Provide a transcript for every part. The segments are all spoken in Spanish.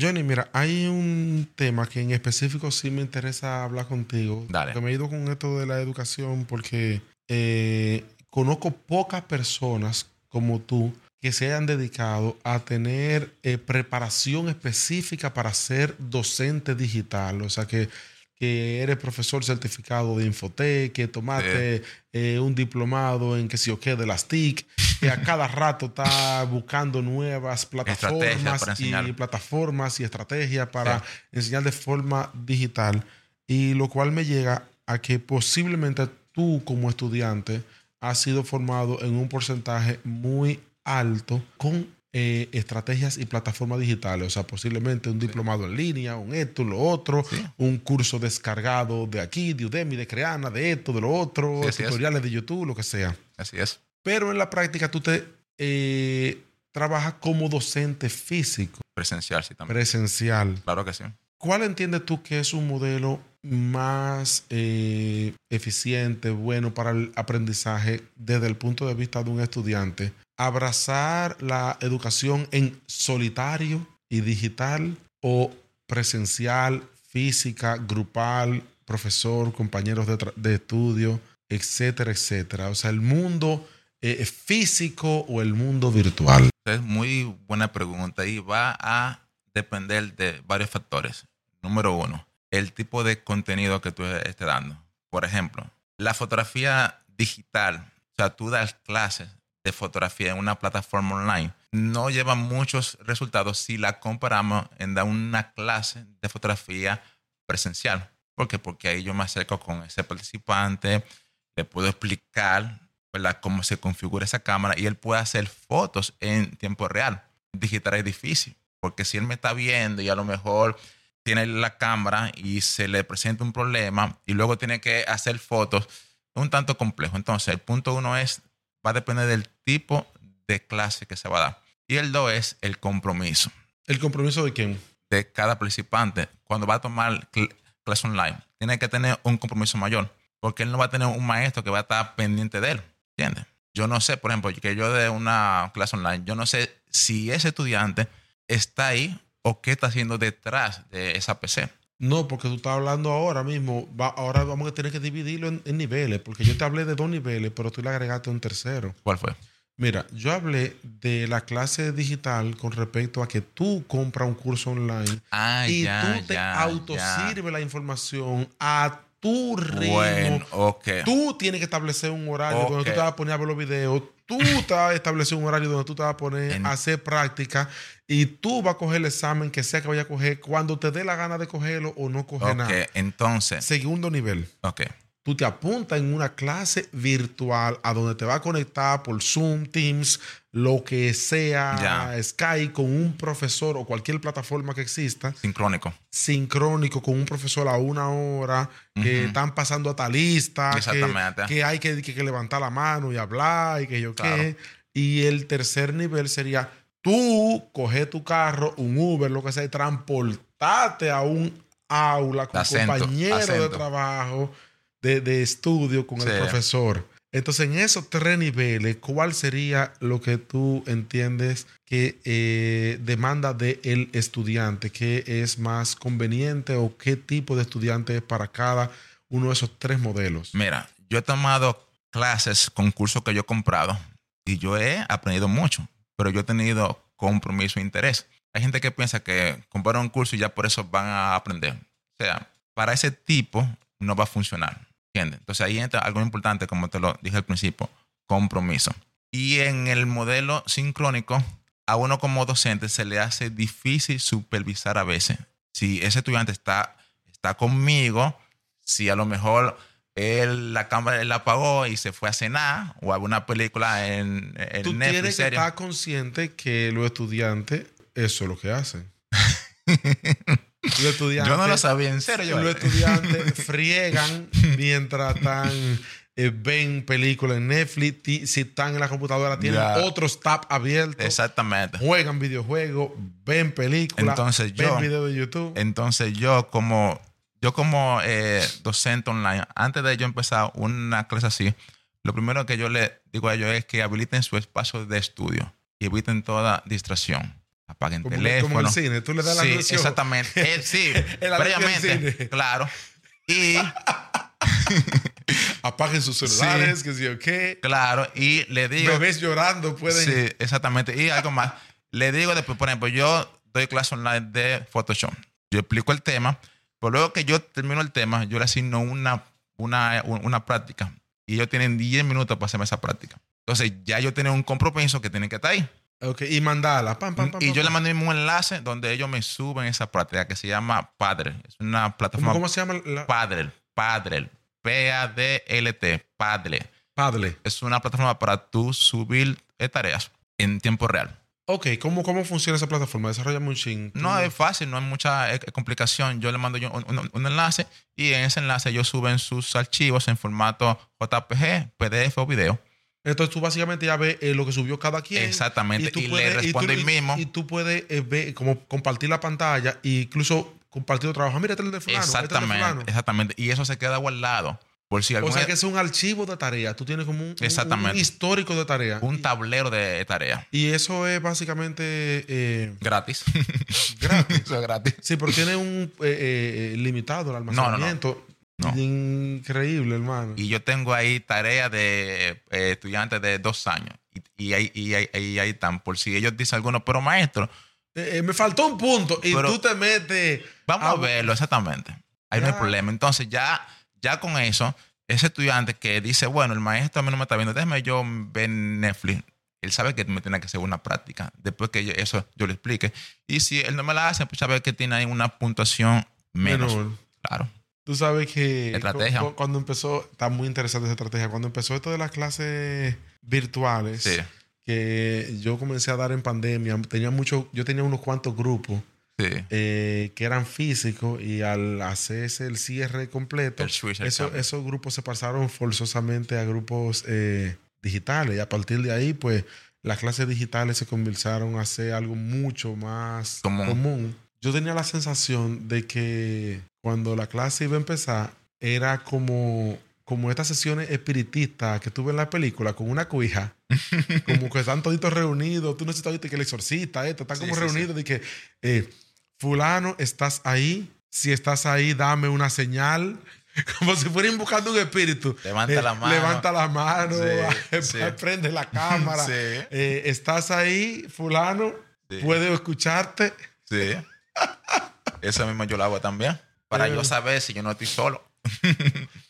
Johnny, mira, hay un tema que en específico sí me interesa hablar contigo. Dale. Me he ido con esto de la educación porque eh, conozco pocas personas como tú que se hayan dedicado a tener eh, preparación específica para ser docente digital. O sea, que, que eres profesor certificado de Infotec, que tomaste eh, un diplomado en que si o qué de las TIC, que a cada rato está buscando nuevas plataformas y plataformas y estrategias para Sí. enseñar de forma digital. Y lo cual me llega a que posiblemente tú como estudiante has sido formado en un porcentaje muy alto con eh, estrategias y plataformas digitales. O sea, posiblemente un diplomado en línea, un esto, lo otro, Sí. un curso descargado de aquí, de Udemy, de Creana, de esto, de lo otro, Sí, así es. tutoriales de YouTube, lo que sea. Así es. Pero en la práctica tú te eh, trabajas como docente físico, Presencial, sí, también. presencial. Claro que sí. ¿Cuál entiendes tú que es un modelo más eh, eficiente, bueno para el aprendizaje desde el punto de vista de un estudiante? ¿Abrazar la educación en solitario y digital o presencial, física, grupal, profesor, compañeros de, estudio, etcétera, etcétera? O sea, el mundo eh, físico o el mundo virtual. Es muy buena pregunta y va a depender de varios factores. Número uno, el tipo de contenido que tú estés dando. Por ejemplo, la fotografía digital, o sea, tú das clases de fotografía en una plataforma online, no lleva muchos resultados si la comparamos en dar una clase de fotografía presencial. ¿Por qué? Porque ahí yo me acerco con ese participante, le puedo explicar ¿verdad? cómo se configura esa cámara y él puede hacer fotos en tiempo real. Digital es difícil, porque si él me está viendo y a lo mejor tiene la cámara y se le presenta un problema y luego tiene que hacer fotos, un tanto complejo. Entonces, el punto uno es, va a depender del tipo de clase que se va a dar. Y el dos es el compromiso ¿El compromiso de quién? de cada participante cuando va a tomar cl- clase online. Tiene que tener un compromiso mayor, porque él no va a tener un maestro que va a estar pendiente de él. ¿Entiendes? Yo no sé, por ejemplo, que yo de una clase online, yo no sé si ese estudiante está ahí o qué está haciendo detrás de esa PC. No, porque tú estás hablando ahora mismo. va- ahora vamos a tener que dividirlo en, en niveles, porque yo te hablé de dos niveles, pero tú le agregaste un tercero. ¿Cuál fue? Mira, yo hablé de la clase digital con respecto a que tú compras un curso online Ah, y ya, tú te autosirves la información a tu ritmo. Bueno, ok. Tú tienes que establecer un horario donde Ok. tú te vas a poner a ver los videos. Tú te vas a establecer un horario donde tú te vas a poner En- a hacer práctica. Y tú vas a coger el examen que sea que vaya a coger cuando te dé la gana de cogerlo o no coger Ok, nada. entonces. Segundo nivel. Ok. Tú te apuntas en una clase virtual a donde te va a conectar por Zoom, Teams, lo que sea, Ya. Skype, con un profesor o cualquier plataforma que exista Sincrónico. sincrónico con un profesor a una hora, que están pasando a tal lista, que, Exactamente. que hay que, que- que levantar la mano y hablar y que yo Claro. qué. Y el tercer nivel sería tú coger tu carro, un Uber, lo que sea, y transportarte a un aula con Acento, compañero de trabajo, de, de estudio con el profesor. Entonces, en esos tres niveles, ¿cuál sería lo que tú entiendes que eh, demanda del estudiante? ¿Qué es más conveniente o qué tipo de estudiante es para cada uno de esos tres modelos? Mira, yo he tomado clases con cursos que yo he comprado y yo he aprendido mucho, pero yo he tenido compromiso e interés. Hay gente que piensa que compraron un curso y ya por eso van a aprender. O sea, para ese tipo no va a funcionar. ¿Entiendes? Entonces ahí entra algo importante, como te lo dije al principio, compromiso. Y en el modelo sincrónico, a uno como docente se le hace difícil supervisar a veces. Si ese estudiante está, está conmigo, si a lo mejor él, la cámara él la apagó y se fue a cenar o a una película en, en Tú Netflix. tienes que estar consciente que los estudiantes, eso es lo que hacen. los estudiantes, Yo no lo sabía, en serio. Yo, Los estudiantes friegan mientras están, eh, ven películas en Netflix. Si están en la computadora, tienen otros tabs abiertos. Exactamente. Juegan videojuegos, ven películas, Entonces, yo- ven videos de YouTube. Entonces yo como, yo como eh, docente online, antes de yo empezar una clase así, lo primero que yo le digo a ellos es que habiliten su espacio de estudio y eviten toda distracción. Apaguen Como, teléfono. como el cine, tú le das la Sí, anuncio. exactamente. Eh, sí, previamente. Claro. Y Apaguen sus celulares, que sí o qué. claro, y le digo. Bebés llorando pueden. Sí, exactamente. Y algo más. Le digo después, por ejemplo, yo doy clase online de Photoshop. Yo explico el tema, pero luego que yo termino el tema, yo le asigno una, una, una práctica. Y ellos tienen 10 minutos para hacerme esa práctica. Entonces ya yo tengo un compromiso que tienen que estar ahí. Ok, y mandala. Pam, pam, pam, y yo le mandé un enlace donde ellos me suben esa práctica que se llama Padre. Es una plataforma. ¿Cómo, cómo se llama? La... Padre. Padre. P-A-D-L-T. Padre. Padle. Es una plataforma para tú subir eh, tareas en tiempo real. Ok, ¿cómo, ¿cómo funciona esa plataforma? Desarrollame un ching. No es fácil, no hay mucha eh, complicación. Yo le mando yo un, un- un enlace y en ese enlace ellos suben sus archivos en formato JPG, PDF o video. Entonces tú básicamente ya ves eh, lo que subió cada quien. Exactamente, tú y le puedes- responde tú- el mismo. Y tú puedes eh, ver, como compartir la pantalla e incluso compartir otro trabajo. Mira, este es el de fulano. este es el de fulano. exactamente, exactamente. Y eso se queda guardado. Por si O sea que es un archivo de tarea. Tú tienes como un, un- Exactamente. un histórico de tarea. un tablero de tarea Y eso es básicamente eh, gratis. gratis. eso es gratis. Sí, pero tiene un eh, eh, limitado el no, no. almacenamiento. No. Increíble, hermano. Y yo tengo ahí tareas de estudiantes de dos años. Y, y ahí, y ahí, y ahí están. Por si ellos dicen algunos, pero maestro, me faltó un punto y Pero- tú te metes. Vamos a verlo, exactamente. Ahí no hay Ya. problema. Entonces, ya, ya con eso, ese estudiante que dice, bueno, el maestro a mí no me está viendo, déjame yo ver Netflix. Él sabe que me tiene que hacer una práctica. Después que yo- eso yo le explique. Y si él no me la hace, pues sabe que tiene ahí una puntuación menos. Menor. Claro. Tú sabes que Estrategia. cu- cu- cuando empezó, está muy interesante esa estrategia, cuando empezó esto de las clases virtuales, Sí. que yo comencé a dar en pandemia, tenía mucho, yo tenía unos cuantos grupos Sí. eh, que eran físicos y al hacerse el cierre completo, El eso- esos grupos se pasaron forzosamente a grupos eh, digitales y a partir de ahí, pues las clases digitales se comenzaron a hacer algo mucho más Común. común. Yo tenía la sensación de que cuando la clase iba a empezar era como como estas sesiones espiritistas que tuve en la película con una cuija, como que están toditos reunidos, tú necesitas que el exorcista, esto, están Sí, como sí, reunidos de que, eh, fulano, estás ahí, si estás ahí, dame una señal, como si fueran buscando un espíritu. Levanta Eh, la mano. Levanta la mano, Sí, sí. prende la cámara. Sí. Eh, estás ahí, fulano, puedo escucharte. Sí. Eso mismo yo lo hago también. Para Eh. yo saber si yo no estoy solo.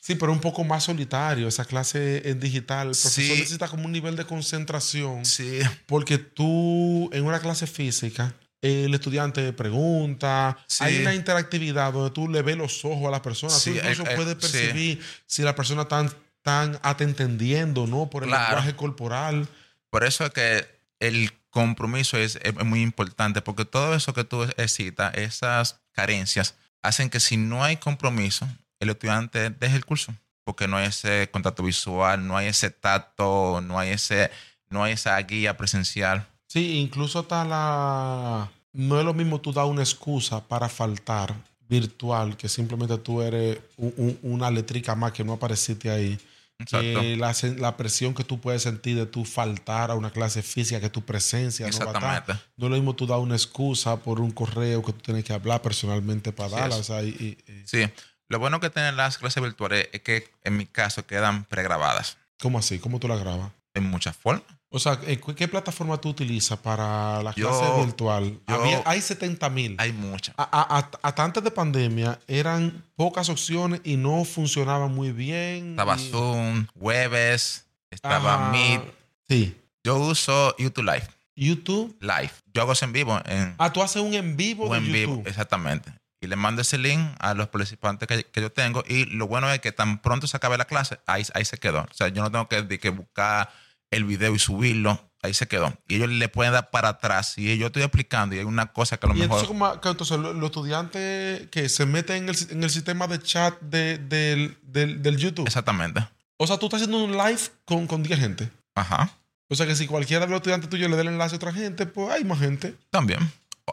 Sí, pero un poco más solitario. Esa clase en digital. El profesor Sí. necesita como un nivel de concentración. Sí. Porque tú, en una clase física, el estudiante pregunta, Sí. hay una interactividad donde tú le ves los ojos a la persona, Sí, tú incluso el- el- puedes sí. percibir si la persona tan, tan te entendiendo, ¿no? Por el Claro. lenguaje corporal. Por eso es que el compromiso es, es muy importante, porque todo eso que tú citas, esas carencias, hacen que si no hay compromiso, el estudiante deje el curso, porque no hay ese contacto visual, no hay ese tacto, no hay, ese, no hay esa guía presencial. Sí, incluso está la... No es lo mismo tú dar una excusa para faltar virtual, que simplemente tú eres un- un- una letrica más que no apareciste ahí. Exacto. Que la, la presión que tú puedes sentir de tú faltar a una clase física, que tu presencia no va a estar. No es lo mismo tú dar una excusa por un correo que tú tienes que hablar personalmente para darla. O sea, y- y- y- Sí. Lo bueno que tienen las clases virtuales es que, en mi caso, quedan pregrabadas ¿Cómo así? ¿Cómo tú la grabas? en muchas formas. O sea, ¿en ¿qué, plataforma tú utilizas para la Yo- clase virtual? yo- Había- hay 70 mil. Hay muchas. A- a- a- Hasta antes de pandemia eran pocas opciones y no funcionaban muy bien. Estaba y- Zoom, Webes, estaba Ajá. Meet. Sí. Yo uso YouTube Live. YouTube. Live. Yo hago eso en vivo en, Ah, tú haces un en vivo o de en YouTube. vivo, exactamente. Y le mando ese link a los participantes que, que yo tengo. Y lo bueno es que tan pronto se acabe la clase, ahí, ahí se quedó. O sea, yo no tengo que, que buscar el video y subirlo. Ahí se quedó. Y ellos le pueden dar para atrás. Y yo estoy explicando y hay una cosa que a lo Y mejor... entonces, como, que entonces lo- los estudiantes que se meten en el, en el sistema de chat de- del, del- del YouTube. Exactamente. O sea, tú estás haciendo un live con, con 10 gente. Ajá. O sea, que si cualquiera de los estudiantes tuyos le da el enlace a otra gente, pues hay más gente. También.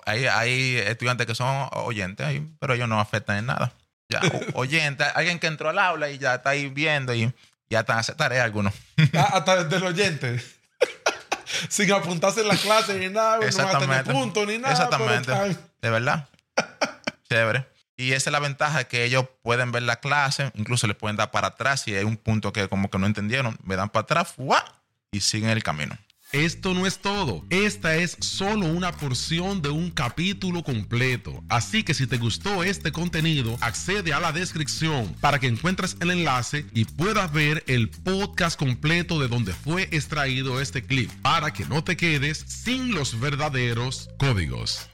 Hay, hay estudiantes que son oyentes ahí, pero ellos no afectan en nada. Ya, o- oyentes, alguien que entró al aula y ya está ahí viendo y ya están haciendo tarea algunos. Ah, hasta desde el oyente. Sin apuntarse en la clase ni nada, no van a tener ni nada. Exactamente. están- De verdad. Chévere. Y esa es la ventaja que ellos pueden ver la clase, incluso le pueden dar para atrás si hay un punto que como que no entendieron, me dan para atrás ¡fua! y siguen el camino. Esto no es todo. Esta es solo una porción de un capítulo completo. Así que si te gustó este contenido, accede a la descripción para que encuentres el enlace y puedas ver el podcast completo de donde fue extraído este clip para que no te quedes sin los verdaderos códigos.